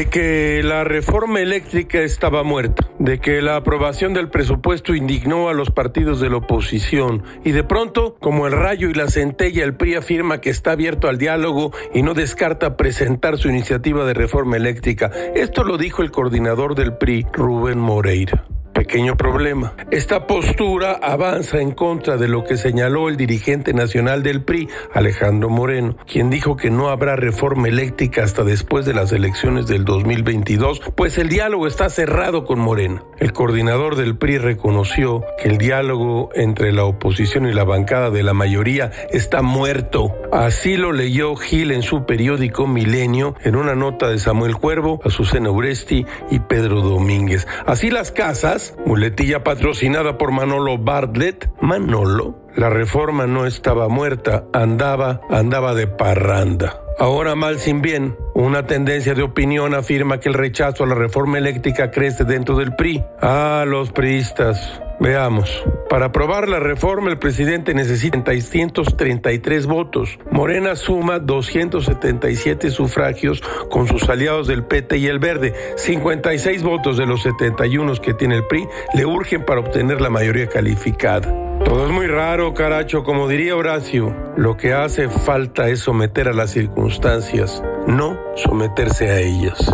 de que la reforma eléctrica estaba muerta, de que la aprobación del presupuesto indignó a los partidos de la oposición y de pronto, como el rayo y la centella, el PRI afirma que está abierto al diálogo y no descarta presentar su iniciativa de reforma eléctrica. Esto lo dijo el coordinador del PRI, Rubén Moreira. Pequeño problema. Esta postura avanza en contra de lo que señaló el dirigente nacional del PRI, Alejandro Moreno, quien dijo que no habrá reforma eléctrica hasta después de las elecciones del 2022, pues el diálogo está cerrado con Moreno. El coordinador del PRI reconoció que el diálogo entre la oposición y la bancada de la mayoría está muerto. Así lo leyó Gil en su periódico Milenio en una nota de Samuel Cuervo, Azucena Uresti y Pedro Domínguez. Así las casas muletilla patrocinada por Manolo Bartlett. Manolo, la reforma no estaba muerta, andaba, andaba de parranda. Ahora mal sin bien, una tendencia de opinión afirma que el rechazo a la reforma eléctrica crece dentro del PRI. Ah, los priistas. Veamos. Para aprobar la reforma, el presidente necesita 633 votos. Morena suma 277 sufragios con sus aliados del PT y el Verde. 56 votos de los 71 que tiene el PRI le urgen para obtener la mayoría calificada. Todo es muy raro, caracho. Como diría Horacio, lo que hace falta es someter a las circunstancias, no someterse a ellas.